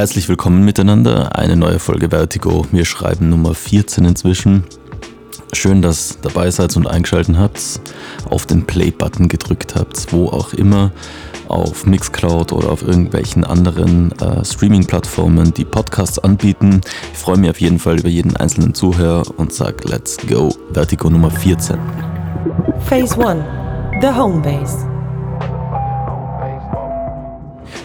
Herzlich willkommen miteinander. Eine neue Folge Vertigo. Wir schreiben Nummer 14 inzwischen. Schön, dass ihr dabei seid und eingeschaltet habt, auf den Play-Button gedrückt habt, wo auch immer, auf Mixcloud oder auf irgendwelchen anderen äh, Streaming-Plattformen, die Podcasts anbieten. Ich freue mich auf jeden Fall über jeden einzelnen Zuhörer und sage Let's go, Vertigo Nummer 14. Phase 1, the Home Base.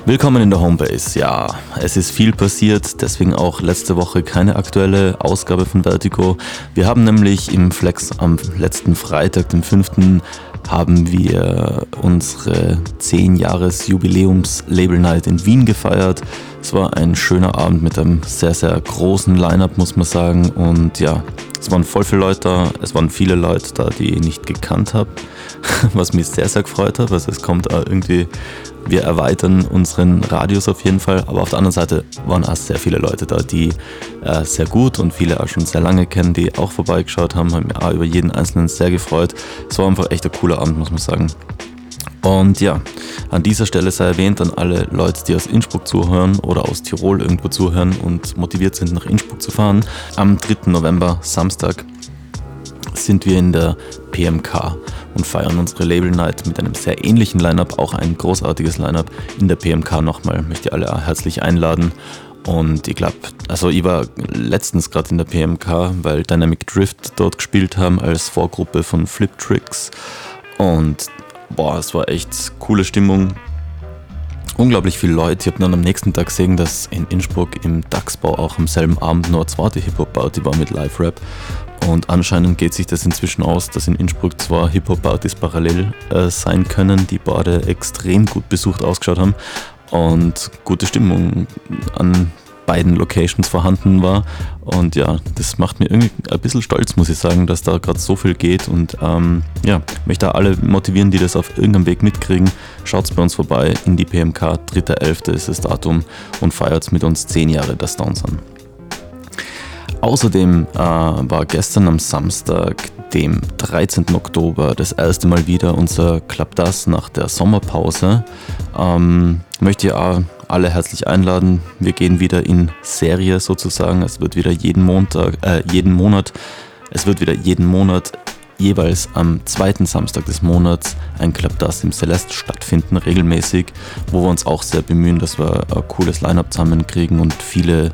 Willkommen in der Homebase. Ja, es ist viel passiert, deswegen auch letzte Woche keine aktuelle Ausgabe von Vertigo. Wir haben nämlich im Flex am letzten Freitag, dem 5 haben wir unsere 10 Jahres Jubiläums Label Night in Wien gefeiert. Es war ein schöner Abend mit einem sehr, sehr großen Line-Up, muss man sagen. Und ja, es waren voll viele Leute da. Es waren viele Leute da, die ich nicht gekannt habe, was mich sehr, sehr gefreut hat. Also es kommt irgendwie, wir erweitern unseren Radius auf jeden Fall. Aber auf der anderen Seite waren auch sehr viele Leute da, die äh, sehr gut und viele auch schon sehr lange kennen, die auch vorbeigeschaut haben. Haben mich auch über jeden Einzelnen sehr gefreut. Es war einfach echt ein cooler Abend, muss man sagen. Und ja, an dieser Stelle sei erwähnt an alle Leute, die aus Innsbruck zuhören oder aus Tirol irgendwo zuhören und motiviert sind, nach Innsbruck zu fahren. Am 3. November, Samstag, sind wir in der PMK und feiern unsere Label Night mit einem sehr ähnlichen Lineup, auch ein großartiges Lineup in der PMK nochmal. Möchte alle herzlich einladen. Und ich glaube, also ich war letztens gerade in der PMK, weil Dynamic Drift dort gespielt haben als Vorgruppe von Flip Tricks. Und boah, es war echt coole Stimmung. Unglaublich viele Leute. Ich habe dann am nächsten Tag gesehen, dass in Innsbruck im Dachsbau auch am selben Abend nur eine zweite Hip-Hop-Party war mit Live-Rap. Und anscheinend geht sich das inzwischen aus, dass in Innsbruck zwei Hip-Hop-Partys parallel äh, sein können, die beide extrem gut besucht ausgeschaut haben und gute Stimmung an beiden Locations vorhanden war. Und ja, das macht mir irgendwie ein bisschen stolz, muss ich sagen, dass da gerade so viel geht. Und ähm, ja, möchte alle motivieren, die das auf irgendeinem Weg mitkriegen. Schaut bei uns vorbei in die PMK, 3.11. ist das Datum und feiert mit uns 10 Jahre der Stones an. Außerdem äh, war gestern am Samstag, dem 13. Oktober, das erste Mal wieder unser Club Das nach der Sommerpause. Ähm, möchte ich auch alle herzlich einladen. Wir gehen wieder in Serie sozusagen. Es wird wieder jeden Montag, äh, jeden Monat, es wird wieder jeden Monat jeweils am zweiten Samstag des Monats ein Club Das im Celeste stattfinden, regelmäßig, wo wir uns auch sehr bemühen, dass wir ein cooles Line-Up zusammenkriegen und viele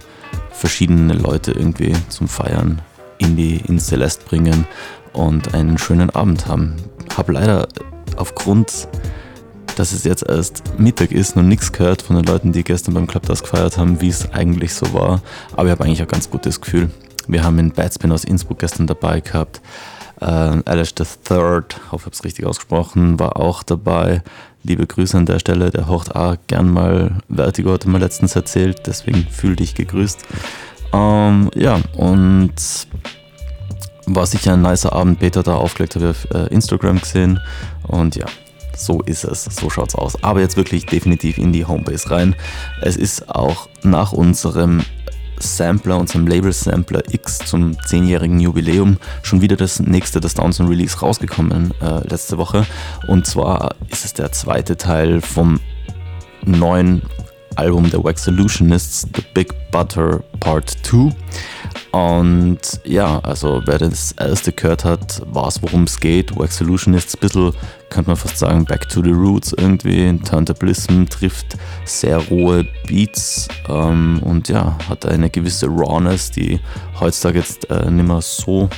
verschiedene Leute irgendwie zum Feiern in die ins Celeste bringen und einen schönen Abend haben. Habe leider aufgrund dass es jetzt erst Mittag ist, noch nichts gehört von den Leuten, die gestern beim Club das gefeiert haben, wie es eigentlich so war. Aber ich habe eigentlich ein ganz gutes Gefühl. Wir haben einen Batspin aus Innsbruck gestern dabei gehabt. Äh, Alice the Third, hoffe, ich habe es richtig ausgesprochen, war auch dabei. Liebe Grüße an der Stelle, der haucht auch gern mal Vertigo, hat mir letztens erzählt, deswegen fühl dich gegrüßt. Ähm, ja, und war sicher ein nicer Abend. Peter da aufgelegt, habe ich auf äh, Instagram gesehen. Und ja, so ist es, so schaut's aus. Aber jetzt wirklich definitiv in die Homebase rein. Es ist auch nach unserem Sampler, unserem Label Sampler X zum 10-jährigen Jubiläum schon wieder das nächste, das Downson Release rausgekommen äh, letzte Woche. Und zwar ist es der zweite Teil vom neuen Album der Wax Solutionists, The Big Butter Part 2. Und ja, also wer das erste gehört hat, weiß, worum es geht. Wax Solutionists, ein bisschen, könnte man fast sagen, Back to the Roots irgendwie. Turntablism trifft sehr rohe Beats ähm, und ja, hat eine gewisse Rawness, die heutzutage jetzt äh, nicht mehr so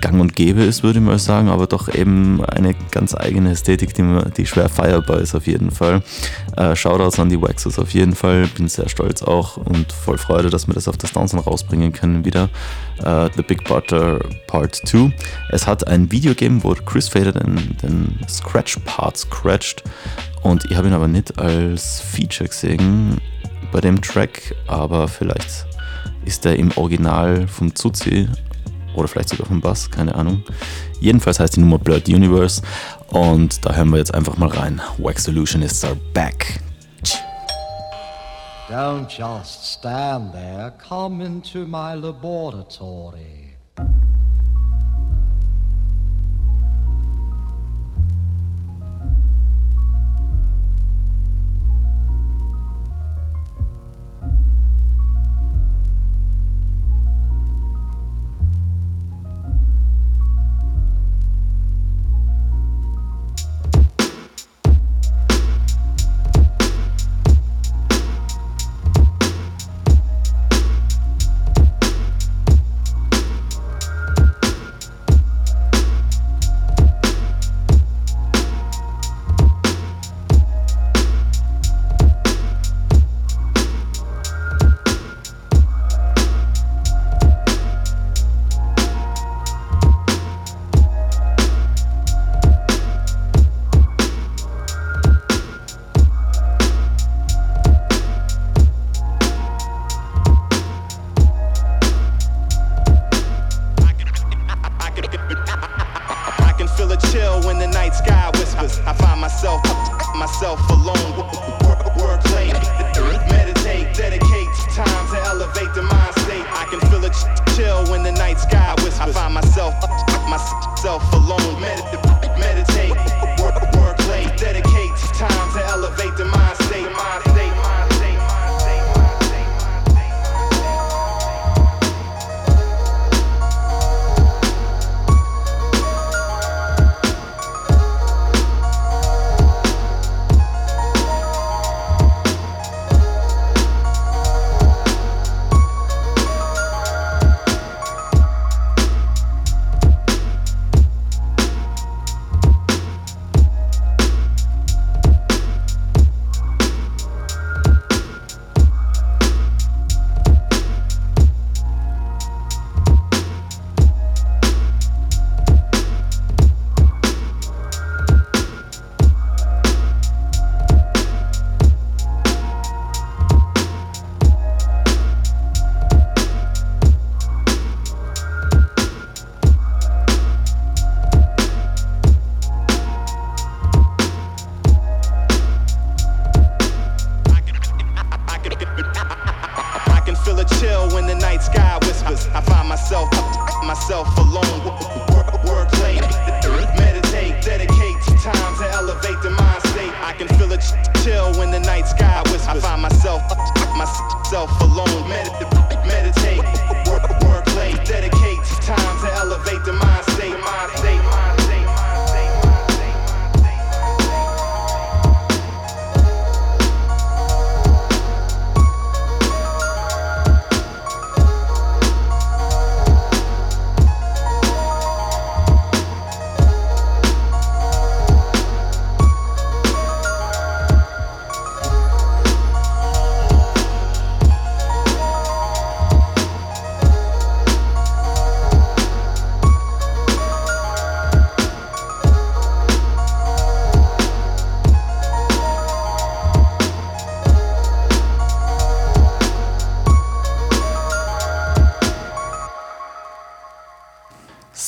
gang und gäbe ist, würde ich mal sagen, aber doch eben eine ganz eigene Ästhetik, die, die schwer feierbar ist auf jeden Fall. Äh, Shoutouts an die Waxes auf jeden Fall, bin sehr stolz auch und voll Freude, dass wir das auf das Downson rausbringen können wieder. Äh, The Big Butter Part 2. Es hat ein Video gegeben, wo Chris Fader den, den Scratch-Part scratcht und ich habe ihn aber nicht als Feature gesehen bei dem Track, aber vielleicht ist er im Original vom Zuzi oder vielleicht sogar vom Bass, keine Ahnung. Jedenfalls heißt die Nummer Blurred Universe und da hören wir jetzt einfach mal rein. Wax Solutionists are back. Don't just stand there, come into my laboratory.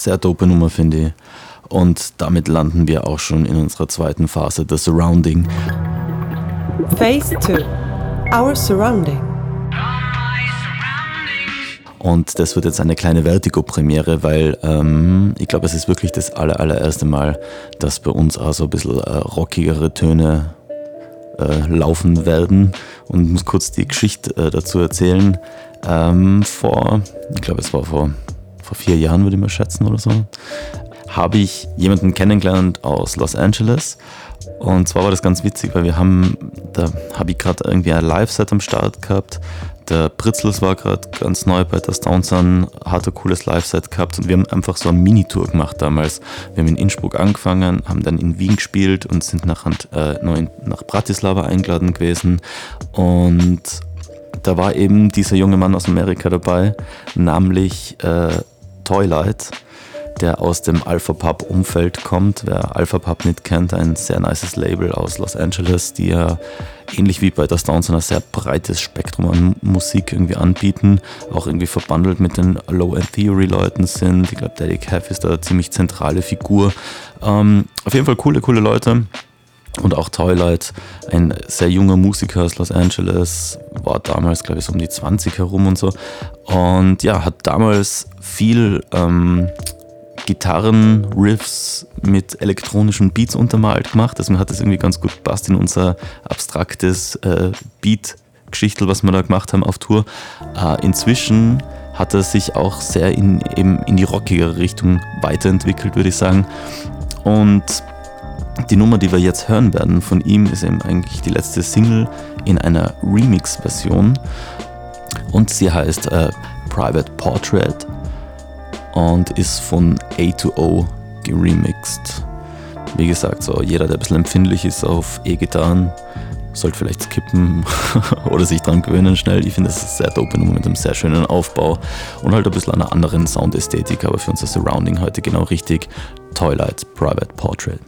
Sehr dope Nummer, finde ich. Und damit landen wir auch schon in unserer zweiten Phase, The Surrounding. Phase 2 Our Surrounding. Und das wird jetzt eine kleine Vertigo-Premiere, weil ähm, ich glaube, es ist wirklich das aller, allererste Mal, dass bei uns auch so ein bisschen äh, rockigere Töne äh, laufen werden. Und ich muss kurz die Geschichte äh, dazu erzählen. Ähm, vor, ich glaube, es war vor, vor vier Jahren, würde ich mal schätzen oder so, habe ich jemanden kennengelernt aus Los Angeles. Und zwar war das ganz witzig, weil wir haben, da habe ich gerade irgendwie ein Live-Set am Start gehabt. Der Pritzels war gerade ganz neu bei der Downsun, hat ein cooles Live-Set gehabt und wir haben einfach so eine Minitour gemacht damals. Wir haben in Innsbruck angefangen, haben dann in Wien gespielt und sind nach, äh, nach Bratislava eingeladen gewesen. Und da war eben dieser junge Mann aus Amerika dabei, nämlich äh, Toylight, der aus dem Alpha Pub Umfeld kommt. Wer Alpha Pub nicht kennt, ein sehr nices Label aus Los Angeles, die ja ähnlich wie bei der Stones ein sehr breites Spektrum an Musik irgendwie anbieten, auch irgendwie verbandelt mit den Low End Theory Leuten sind. Ich glaube, Daddy Cav ist da eine ziemlich zentrale Figur. Ähm, auf jeden Fall coole, coole Leute. Und auch Toylight, ein sehr junger Musiker aus Los Angeles, war damals, glaube ich, so um die 20 herum und so. Und ja, hat damals viel ähm, Gitarren-Riffs mit elektronischen Beats untermalt gemacht. Also mir hat das irgendwie ganz gut gepasst in unser abstraktes äh, Beat-Geschichtel, was wir da gemacht haben auf Tour. Äh, inzwischen hat er sich auch sehr in, in die rockigere Richtung weiterentwickelt, würde ich sagen. Und die Nummer, die wir jetzt hören werden von ihm, ist eben eigentlich die letzte Single in einer Remix-Version. Und sie heißt äh, Private Portrait und ist von A2O geremixed. Wie gesagt, so jeder, der ein bisschen empfindlich ist auf E-Gitarren, sollte vielleicht skippen oder sich dran gewöhnen schnell. Ich finde, das ist sehr dope mit einem sehr schönen Aufbau und halt ein bisschen einer anderen Soundästhetik, aber für unser Surrounding heute genau richtig. Toylight Private Portrait.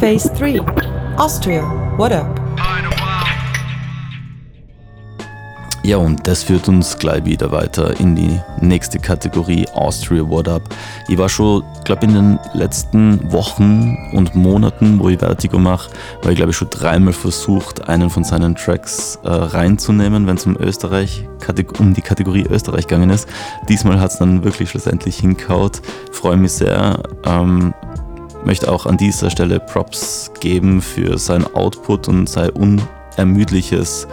Phase 3 Austria, what up? Ja, und das führt uns gleich wieder weiter in die nächste Kategorie Austria What Up. Ich war schon, glaube in den letzten Wochen und Monaten, wo ich Vertigo mache, war ich glaube ich schon dreimal versucht, einen von seinen Tracks äh, reinzunehmen, wenn es um Österreich, um die Kategorie Österreich gegangen ist. Diesmal hat es dann wirklich schlussendlich hinkaut. Freue mich sehr. Ähm, möchte auch an dieser Stelle Props geben für sein Output und sein unermüdliches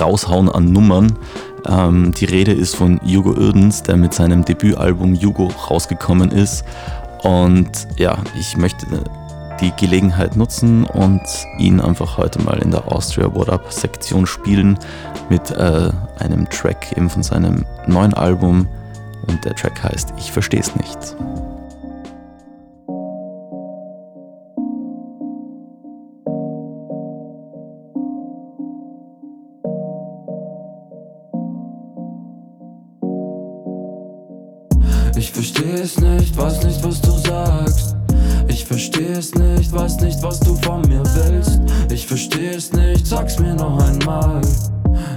raushauen an Nummern. Ähm, die Rede ist von Jugo Irdens, der mit seinem Debütalbum Jugo rausgekommen ist. Und ja, ich möchte die Gelegenheit nutzen und ihn einfach heute mal in der Austria What Up Sektion spielen mit äh, einem Track eben von seinem neuen Album. Und der Track heißt Ich versteh's nicht. Ich versteh es nicht, weiß nicht, was du sagst. Ich versteh es nicht, weiß nicht, was du von mir willst. Ich versteh es nicht, sag's mir noch einmal.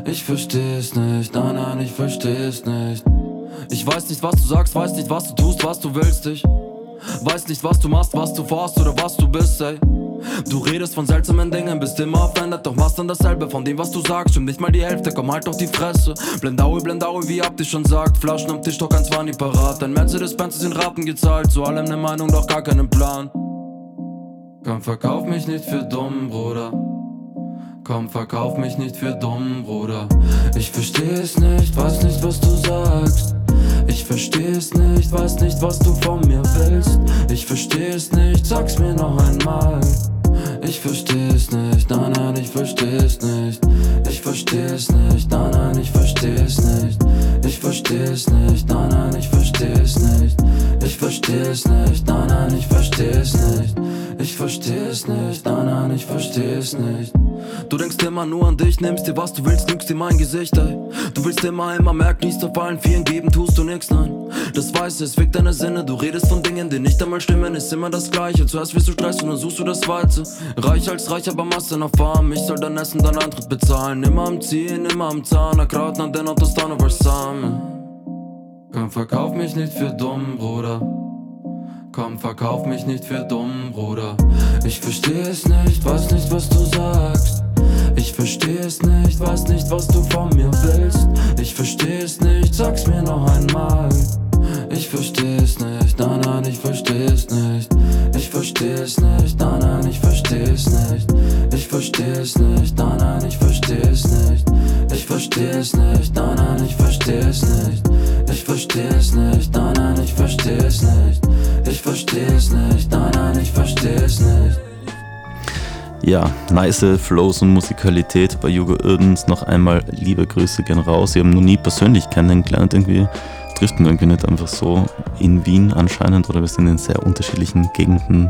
Ich versteh es nicht, nein, nein, ich versteh es nicht. Ich weiß nicht, was du sagst, weiß nicht, was du tust, was du willst. Ich weiß nicht, was du machst, was du vorhast oder was du bist, ey. Du redest von seltsamen Dingen, bist immer offended, doch machst dann dasselbe von dem, was du sagst. Stimmt nicht mal die Hälfte, komm halt auf die Fresse. Blendaue, Blendaue, wie Abdi schon sagt. Flaschen am Tisch, doch ganz war nie parat. Dein Mercedes-Benz ist in Raten gezahlt, zu allem ne Meinung, doch gar keinen Plan. Komm, verkauf mich nicht für dumm, Bruder. Komm, verkauf mich nicht für dumm, Bruder. Ich versteh es nicht, weiß nicht, was du sagst. Ich versteh es nicht, weiß nicht, was du von mir willst. Ich versteh es nicht, sag's mir noch einmal. Ich versteh es nicht, nein, nein, ich versteh es nicht. Ich versteh es nicht, nein, nein, ich versteh es nicht. Ich versteh es nicht, nein, nein, ich versteh es nicht. Ich versteh es nicht, nein, nein, ich versteh es nicht. Ich versteh es nicht, nein, nein, ich versteh es nicht. Du denkst immer nur an dich, nimmst dir was du willst, lügst dir mein Gesicht, ey. Du willst immer, immer merken, nichts auf allen Vieren geben, tust du nix, nein. Das weißt du, es wirkt deine Sinne, du redest von Dingen, die nicht einmal stimmen, ist immer das Gleiche. Zuerst wirst du Stress und dann suchst du das Weize. Reich als reich, aber Masse nach Farm. Ich soll dein Essen, dein Eintritt bezahlen. Immer am Ziehen, immer am Zahn, Kraut an den Autos, übersamen. Komm, verkauf mich nicht für dumm, Bruder. Komm, verkauf mich nicht für dumm, Bruder. Ich versteh es nicht, weiß nicht, was du sagst. Ich versteh es nicht, weiß nicht, was du von mir willst. Ich versteh es nicht, sag's mir noch einmal. Ich versteh es nicht, nein, nein, ich versteh es nicht. Ich versteh es nicht, nein, nein, ich versteh es nicht. Ich versteh es nicht, nein, nein, ich versteh es nicht. Ich versteh es nicht, nein, nein, ich versteh es nicht. Ich versteh es nicht, nein, nein, ich versteh es nicht. Ich versteh es nicht, nein, nein, ich versteh es nicht. Ja, nice Flows und Musikalität bei Jugo Irdens. Noch einmal liebe Grüße gehen raus. Sie haben noch nie persönlich kennengelernt. Irgendwie trifft man irgendwie nicht einfach so in Wien anscheinend oder wir sind in sehr unterschiedlichen Gegenden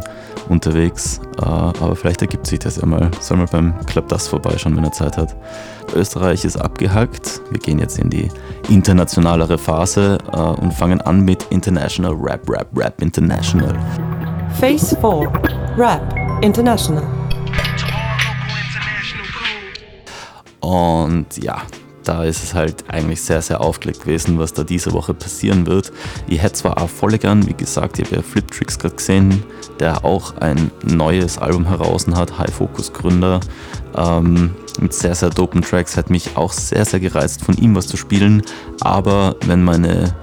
unterwegs. Äh, aber vielleicht ergibt sich das ja mal. Soll mal beim Club das vorbeischauen, wenn er Zeit hat. Österreich ist abgehackt. Wir gehen jetzt in die internationalere Phase äh, und fangen an mit International Rap, Rap, Rap International. Phase 4 Rap International. Und ja, da ist es halt eigentlich sehr, sehr aufgelegt gewesen, was da diese Woche passieren wird. Ich hätte zwar auch voll gern, wie gesagt, ich habe ja Flip Tricks gerade gesehen, der auch ein neues Album heraus hat, High Focus Gründer, ähm, mit sehr, sehr dopen Tracks, hat mich auch sehr, sehr gereizt, von ihm was zu spielen. Aber wenn meine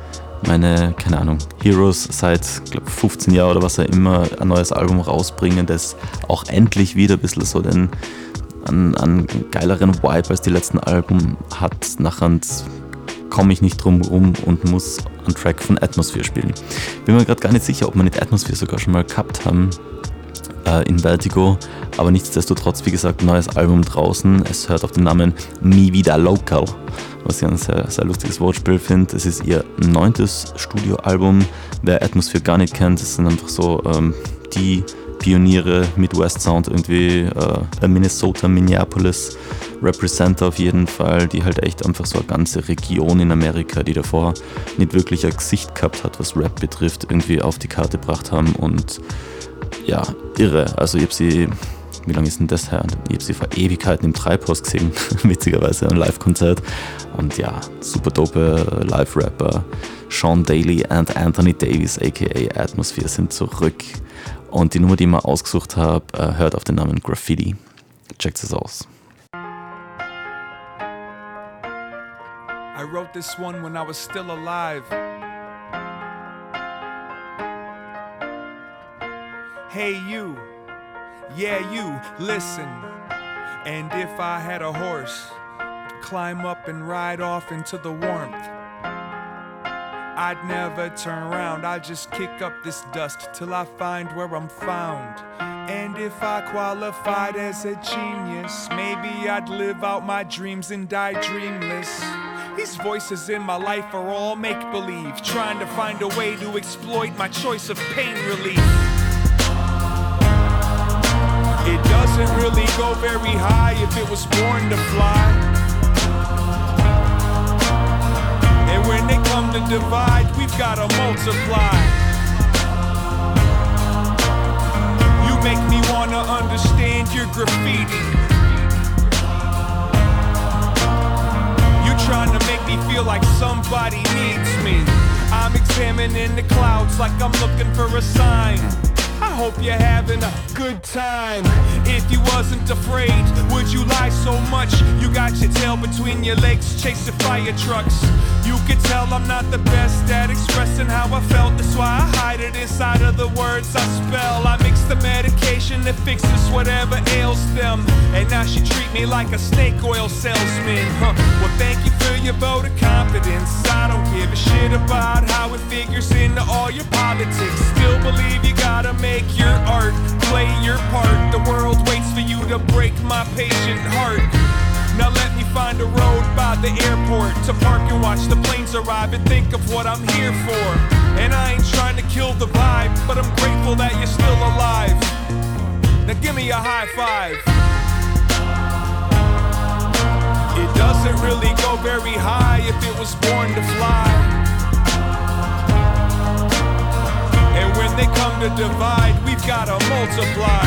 meine, keine Ahnung, Heroes seit glaub, 15 Jahren oder was er immer ein neues Album rausbringen, das auch endlich wieder ein bisschen so den einen, einen geileren Vibe als die letzten Alben hat. Nachher komme ich nicht drum rum und muss einen Track von Atmosphere spielen. Bin mir gerade gar nicht sicher, ob wir nicht Atmosphere sogar schon mal gehabt haben äh, in Vertigo, aber nichtsdestotrotz, wie gesagt, neues Album draußen. Es hört auf den Namen Mi Vida Local, was ich ein sehr, sehr lustiges Wortspiel finde. Es ist ihr neuntes Studioalbum. Wer Atmosphere gar nicht kennt, das sind einfach so ähm, die Pioniere Midwest Sound irgendwie, äh, Minnesota, Minneapolis Representer auf jeden Fall, die halt echt einfach so eine ganze Region in Amerika, die davor nicht wirklich ein Gesicht gehabt hat, was Rap betrifft, irgendwie auf die Karte gebracht haben und ja, irre. Also ich habe sie, wie lange ist denn das her? Ich habe sie vor Ewigkeiten im Treibhaus gesehen, witzigerweise, ein Live-Konzert. Und ja, super dope Live-Rapper. Sean Daly und Anthony Davis, aka Atmosphere, sind zurück. Und die Nummer, die ich mal ausgesucht habe, äh, hört auf den Namen Graffiti. Checkt es aus. I wrote this one when I was still alive. Hey, you, yeah, you, listen. And if I had a horse, climb up and ride off into the warmth. I'd never turn around, I'd just kick up this dust till I find where I'm found. And if I qualified as a genius, maybe I'd live out my dreams and die dreamless. These voices in my life are all make believe, trying to find a way to exploit my choice of pain relief. It doesn't really go very high if it was born to fly. And when they to divide, we've gotta multiply. You make me wanna understand your graffiti. You trying to make me feel like somebody needs me. I'm examining the clouds like I'm looking for a sign. Hope you're having a good time. If you wasn't afraid, would you lie so much? You got your tail between your legs, chasing fire trucks. You could tell I'm not the best at expressing how I felt. That's why I hide it inside of the words I spell. I mix the medication that fixes whatever ails them. And now she treat me like a snake oil salesman. Huh. Well, thank you for your vote of confidence. I don't give a shit about how it figures into all your politics. Still believe you gotta make your art, play your part. The world waits for you to break my patient heart. Now let me find a road by the airport to park and watch the planes arrive and think of what I'm here for. And I ain't trying to kill the vibe, but I'm grateful that you're still alive. Now give me a high five. It doesn't really go very high if it was born to fly. When they come to divide, we've gotta multiply.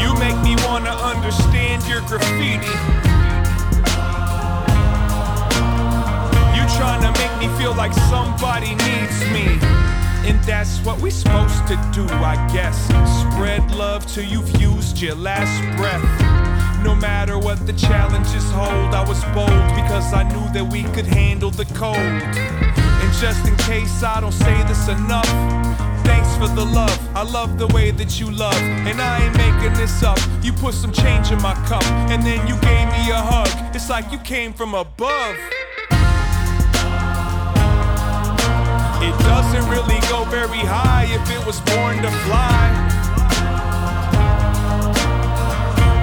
You make me wanna understand your graffiti. You trying to make me feel like somebody needs me. And that's what we supposed to do, I guess. Spread love till you've used your last breath. No matter what the challenges hold, I was bold because I knew that we could handle the cold. Just in case I don't say this enough, thanks for the love. I love the way that you love, and I ain't making this up. You put some change in my cup, and then you gave me a hug. It's like you came from above. It doesn't really go very high if it was born to fly.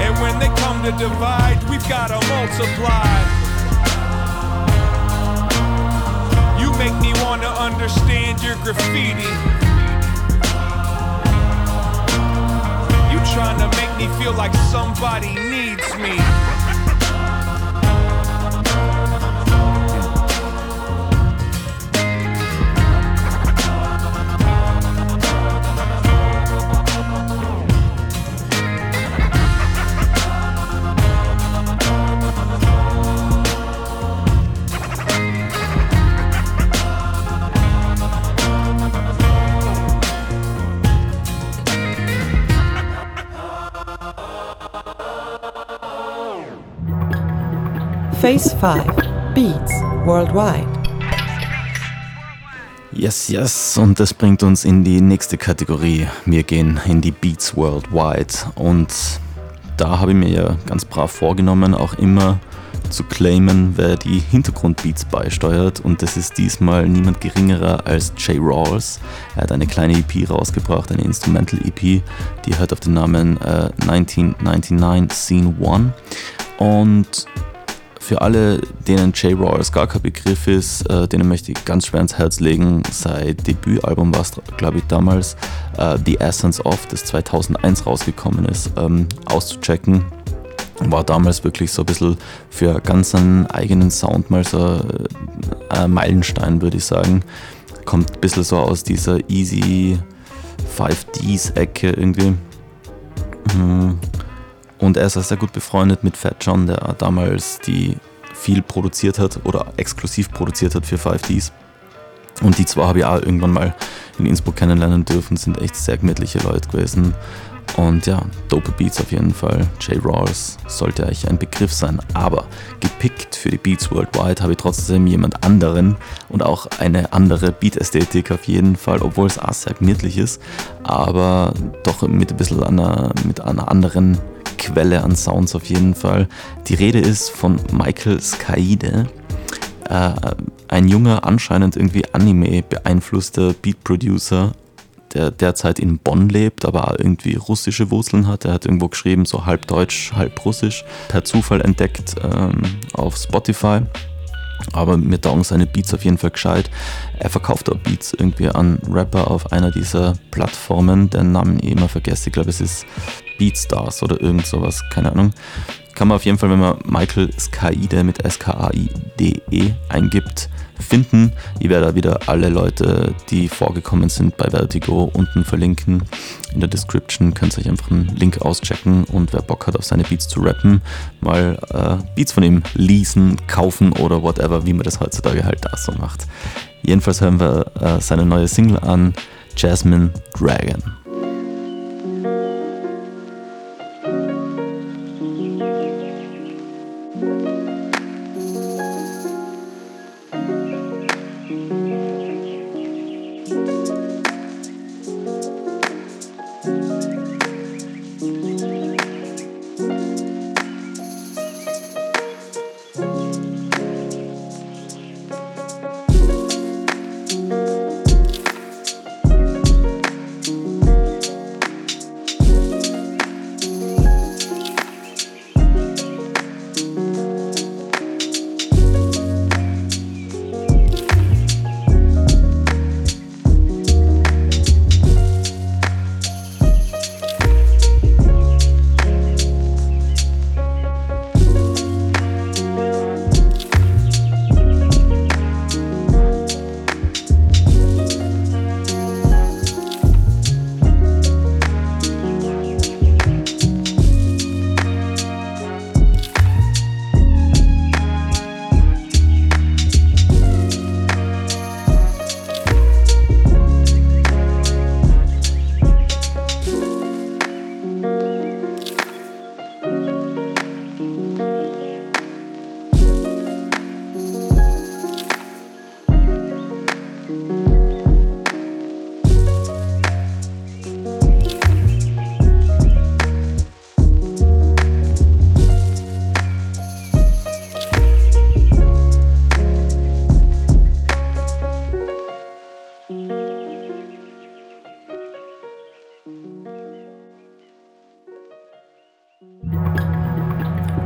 And when they come to divide, we've gotta multiply. Make me wanna understand your graffiti. You trying to make me feel like somebody needs me. Phase 5 Beats Worldwide. Yes, yes, und das bringt uns in die nächste Kategorie. Wir gehen in die Beats Worldwide und da habe ich mir ja ganz brav vorgenommen, auch immer zu claimen, wer die Hintergrundbeats beisteuert und das ist diesmal niemand geringerer als Jay Rawls. Er hat eine kleine EP rausgebracht, eine Instrumental EP, die hört auf den Namen äh, 1999 Scene 1 und für alle, denen Jay Rawls gar kein Begriff ist, äh, denen möchte ich ganz schwer ins Herz legen. Sein Debütalbum war es, glaube ich, damals äh, The Essence of, das 2001 rausgekommen ist, ähm, auszuchecken. War damals wirklich so ein bisschen für ganz einen eigenen Sound mal so äh, ein Meilenstein, würde ich sagen. kommt ein bisschen so aus dieser easy 5Ds-Ecke irgendwie. Mhm. Und er ist auch sehr gut befreundet mit Fat John, der damals die viel produziert hat oder exklusiv produziert hat für 5Ds. Und die zwei habe ich auch irgendwann mal in Innsbruck kennenlernen dürfen, sind echt sehr gemütliche Leute gewesen. Und ja, dope Beats auf jeden Fall. J. Rawls sollte euch ein Begriff sein. Aber gepickt für die Beats Worldwide habe ich trotzdem jemand anderen und auch eine andere Beat-Ästhetik auf jeden Fall, obwohl es auch sehr gemütlich ist, aber doch mit ein bisschen einer, mit einer anderen Quelle an Sounds auf jeden Fall. Die Rede ist von Michael Skaide. Äh, ein junger, anscheinend irgendwie Anime beeinflusster Beat-Producer der derzeit in Bonn lebt, aber irgendwie russische Wurzeln hat. Er hat irgendwo geschrieben, so halb deutsch, halb russisch, per Zufall entdeckt ähm, auf Spotify. Aber mir taugen seine Beats auf jeden Fall gescheit. Er verkauft auch Beats irgendwie an Rapper auf einer dieser Plattformen, deren Namen ich immer vergesse. Ich glaube, es ist Beatstars oder irgend sowas, keine Ahnung. Kann man auf jeden Fall, wenn man Michael Skaide mit S-K-A-I-D-E eingibt, finden. Ich werde da wieder alle Leute, die vorgekommen sind bei Vertigo, unten verlinken. In der Description könnt ihr euch einfach einen Link auschecken und wer Bock hat, auf seine Beats zu rappen, mal äh, Beats von ihm leasen, kaufen oder whatever, wie man das heutzutage halt da so macht. Jedenfalls hören wir äh, seine neue Single an, Jasmine Dragon.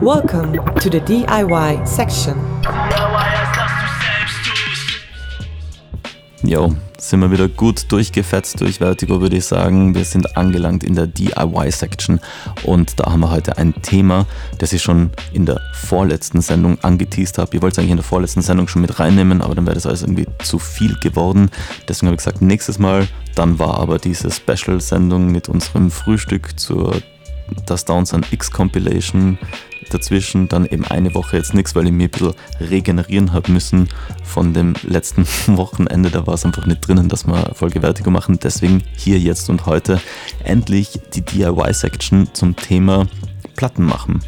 Welcome to the DIY section. Jo, sind wir wieder gut durchgefetzt durch Vertigo, würde ich sagen. Wir sind angelangt in der DIY-Section und da haben wir heute ein Thema, das ich schon in der vorletzten Sendung angeteased habe. Ich wollte es eigentlich in der vorletzten Sendung schon mit reinnehmen, aber dann wäre das alles irgendwie zu viel geworden. Deswegen habe ich gesagt, nächstes Mal. Dann war aber diese Special-Sendung mit unserem Frühstück zur Das Downs an X Compilation dazwischen dann eben eine Woche jetzt nichts, weil ich mir ein bisschen regenerieren habe müssen von dem letzten Wochenende. Da war es einfach nicht drinnen, dass wir Folgewertigung machen. Deswegen hier jetzt und heute endlich die DIY-Section zum Thema Platten machen.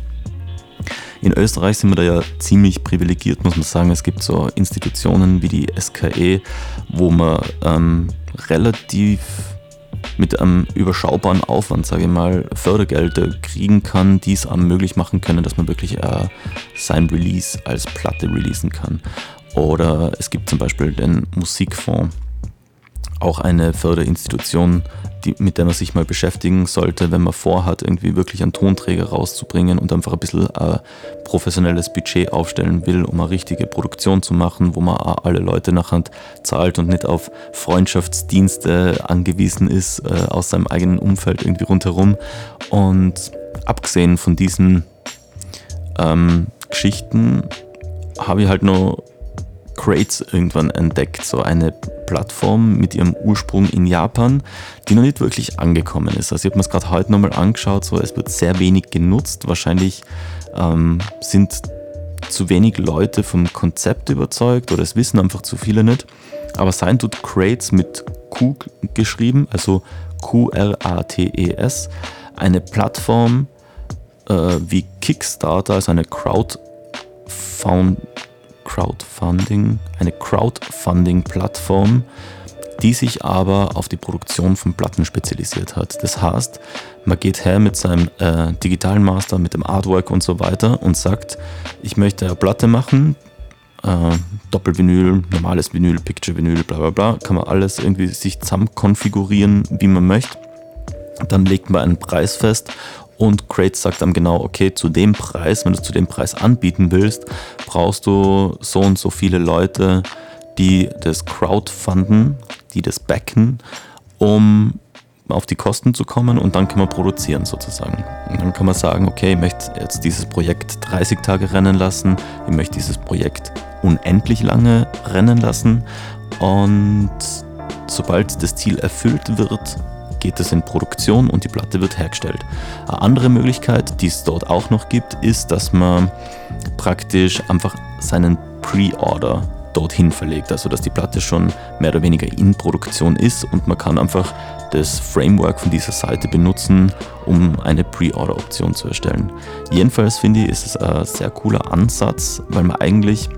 In Österreich sind wir da ja ziemlich privilegiert, muss man sagen. Es gibt so Institutionen wie die SKE, wo man ähm, relativ mit einem überschaubaren Aufwand, sage ich mal, Fördergelder kriegen kann, die es einem möglich machen können, dass man wirklich äh, sein Release als Platte releasen kann. Oder es gibt zum Beispiel den Musikfonds, auch eine Förderinstitution, die, mit der man sich mal beschäftigen sollte, wenn man vorhat, irgendwie wirklich einen Tonträger rauszubringen und einfach ein bisschen ein professionelles Budget aufstellen will, um eine richtige Produktion zu machen, wo man auch alle Leute nachher zahlt und nicht auf Freundschaftsdienste angewiesen ist äh, aus seinem eigenen Umfeld irgendwie rundherum. Und abgesehen von diesen ähm, Geschichten habe ich halt noch Crates irgendwann entdeckt, so eine Plattform mit ihrem Ursprung in Japan, die noch nicht wirklich angekommen ist. Also ich habe mir es gerade heute nochmal angeschaut, so es wird sehr wenig genutzt. Wahrscheinlich ähm, sind zu wenig Leute vom Konzept überzeugt oder es wissen einfach zu viele nicht. Aber sein tut Crates mit Q geschrieben, also Q-R-A-T-E-S, eine Plattform äh, wie Kickstarter, also eine Crowdfund Crowdfunding, eine Crowdfunding-Plattform, die sich aber auf die Produktion von Platten spezialisiert hat. Das heißt, man geht her mit seinem äh, digitalen Master, mit dem Artwork und so weiter und sagt, ich möchte eine Platte machen, äh, Doppelvinyl, normales Vinyl, Picture-Vinyl, bla bla bla, kann man alles irgendwie sich zusammen konfigurieren, wie man möchte. Dann legt man einen Preis fest und Crates sagt dann genau, okay, zu dem Preis, wenn du zu dem Preis anbieten willst, brauchst du so und so viele Leute, die das crowdfunden, die das backen, um auf die Kosten zu kommen und dann kann man produzieren sozusagen. Und dann kann man sagen, okay, ich möchte jetzt dieses Projekt 30 Tage rennen lassen, ich möchte dieses Projekt unendlich lange rennen lassen und sobald das Ziel erfüllt wird, geht es in Produktion und die Platte wird hergestellt. Eine andere Möglichkeit, die es dort auch noch gibt, ist, dass man praktisch einfach seinen Pre-Order dorthin verlegt, also dass die Platte schon mehr oder weniger in Produktion ist und man kann einfach das Framework von dieser Seite benutzen, um eine Pre-Order-Option zu erstellen. Jedenfalls finde ich, ist es ein sehr cooler Ansatz, weil man eigentlich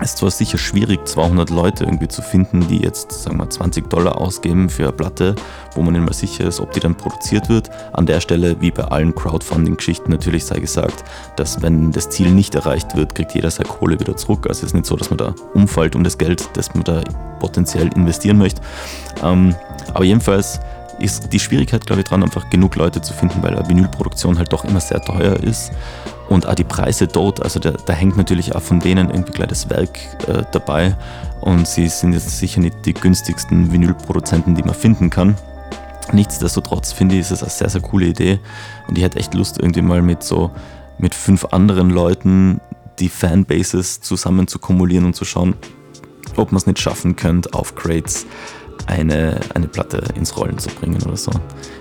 es ist zwar sicher schwierig, 200 Leute irgendwie zu finden, die jetzt, sagen wir, 20 Dollar ausgeben für eine Platte, wo man nicht mehr sicher ist, ob die dann produziert wird. An der Stelle, wie bei allen Crowdfunding-Geschichten, natürlich sei gesagt, dass wenn das Ziel nicht erreicht wird, kriegt jeder seine Kohle wieder zurück. Also es ist nicht so, dass man da umfällt um das Geld, das man da potenziell investieren möchte. Ähm, aber jedenfalls ist die Schwierigkeit, glaube ich, dran, einfach genug Leute zu finden, weil eine Vinylproduktion halt doch immer sehr teuer ist und auch die Preise dort, also da, da hängt natürlich auch von denen irgendwie gleich das Werk äh, dabei und sie sind jetzt sicher nicht die günstigsten Vinylproduzenten, die man finden kann. Nichtsdestotrotz finde ich, ist es eine sehr, sehr coole Idee und ich hätte echt Lust, irgendwie mal mit so mit fünf anderen Leuten die Fanbases zusammen zu kumulieren und zu schauen, ob man es nicht schaffen könnte, auf Crates eine, eine Platte ins Rollen zu bringen oder so.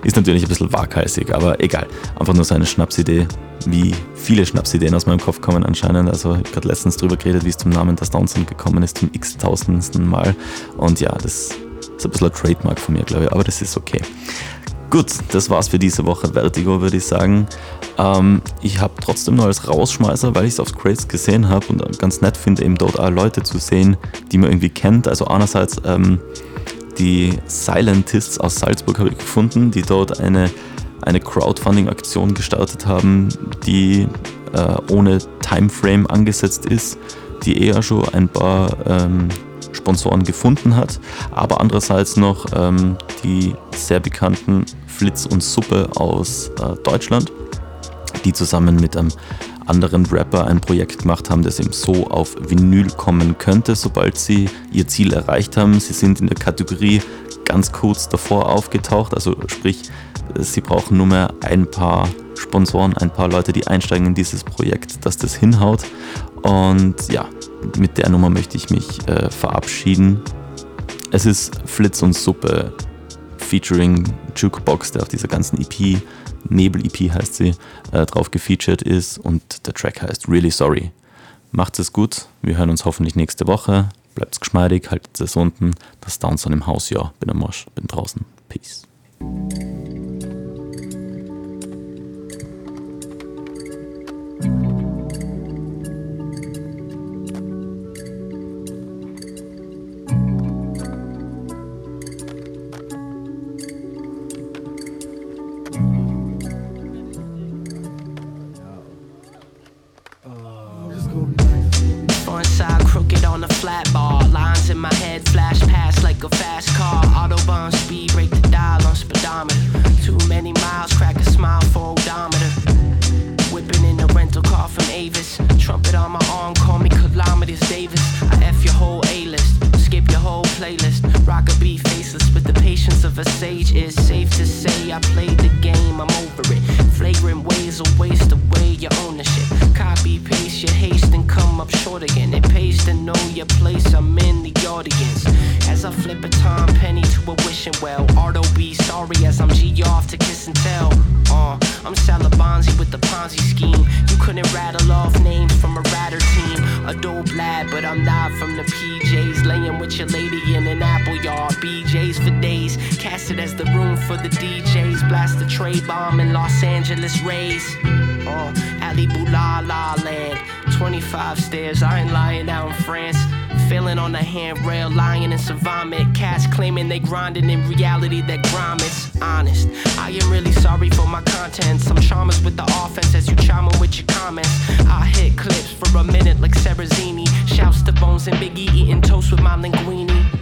Ist natürlich ein bisschen waghalsig, aber egal. Einfach nur so eine Schnapsidee, wie viele Schnapsideen aus meinem Kopf kommen anscheinend. Also ich habe gerade letztens drüber geredet, wie es zum Namen der Downson gekommen ist, zum x-tausendsten Mal. Und ja, das ist ein bisschen ein Trademark von mir, glaube ich, aber das ist okay. Gut, das war's für diese Woche Vertigo, würde ich sagen. Ähm, ich habe trotzdem noch als Rausschmeißer, weil ich es auf Crates gesehen habe und ganz nett finde, eben dort auch Leute zu sehen, die man irgendwie kennt. Also einerseits ähm, die Silentists aus Salzburg habe ich gefunden, die dort eine, eine Crowdfunding-Aktion gestartet haben, die äh, ohne Timeframe angesetzt ist, die eher schon ein paar ähm, Sponsoren gefunden hat, aber andererseits noch ähm, die sehr bekannten Flitz und Suppe aus äh, Deutschland, die zusammen mit einem anderen Rapper ein Projekt gemacht haben, das eben so auf Vinyl kommen könnte, sobald sie ihr Ziel erreicht haben. Sie sind in der Kategorie ganz kurz davor aufgetaucht, also sprich, sie brauchen nur mehr ein paar Sponsoren, ein paar Leute, die einsteigen in dieses Projekt, dass das hinhaut. Und ja, mit der Nummer möchte ich mich äh, verabschieden. Es ist Flitz und Suppe featuring Jukebox, der auf dieser ganzen EP Nebel-EP heißt sie, äh, drauf gefeatured ist und der Track heißt Really Sorry. Macht's es gut, wir hören uns hoffentlich nächste Woche. Bleibt's geschmeidig, haltet es unten. Das Downson im Haus, ja, bin am Marsch, bin draußen. Peace. For the DJs. Blast the tray bomb in Los Angeles Rays. Uh, Ali La La Land. 25 stairs, I ain't lying out in France. Feeling on the handrail, lying in some vomit. Cats claiming they grinding in reality that grime is honest. I am really sorry for my content. Some charmers with the offense as you chime with your comments. I hit clips for a minute like Serrazini. Shouts to Bones and Biggie eating toast with my linguine.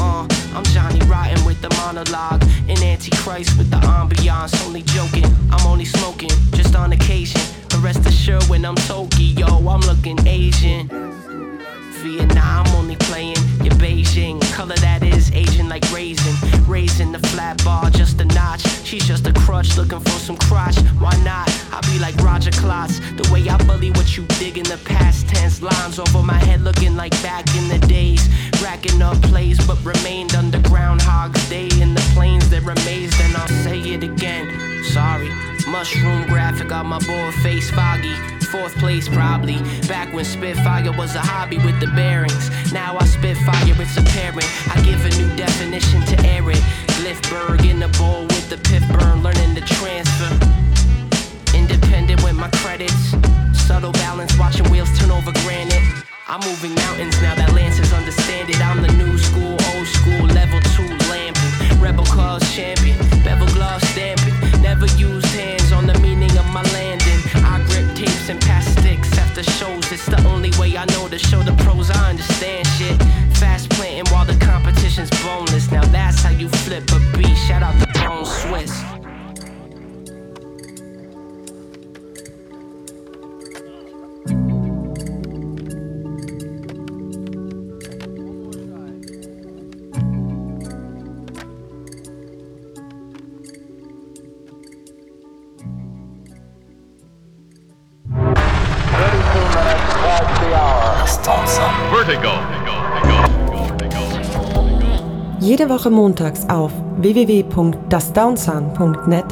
Uh, I'm Johnny Rotten with the monologue. And Antichrist with the ambiance. Only joking, I'm only smoking, just on occasion. But rest assured when I'm Tokyo, I'm looking Asian. Vietnam Beijing color that is aging like raisin. Raising the flat bar just a notch. She's just a crutch looking for some crotch. Why not? I be like Roger Klotz. The way I bully what you dig in the past tense lines over my head looking like back in the days. Racking up plays but remained underground. Groundhog's Day in the planes that amazed and I'll say it again. Sorry. Mushroom graphic on my boy face foggy. Fourth place probably. Back when Spitfire was a hobby with the bearings. Now I Spitfire, it's apparent. Woche montags auf www.dasdownsound.net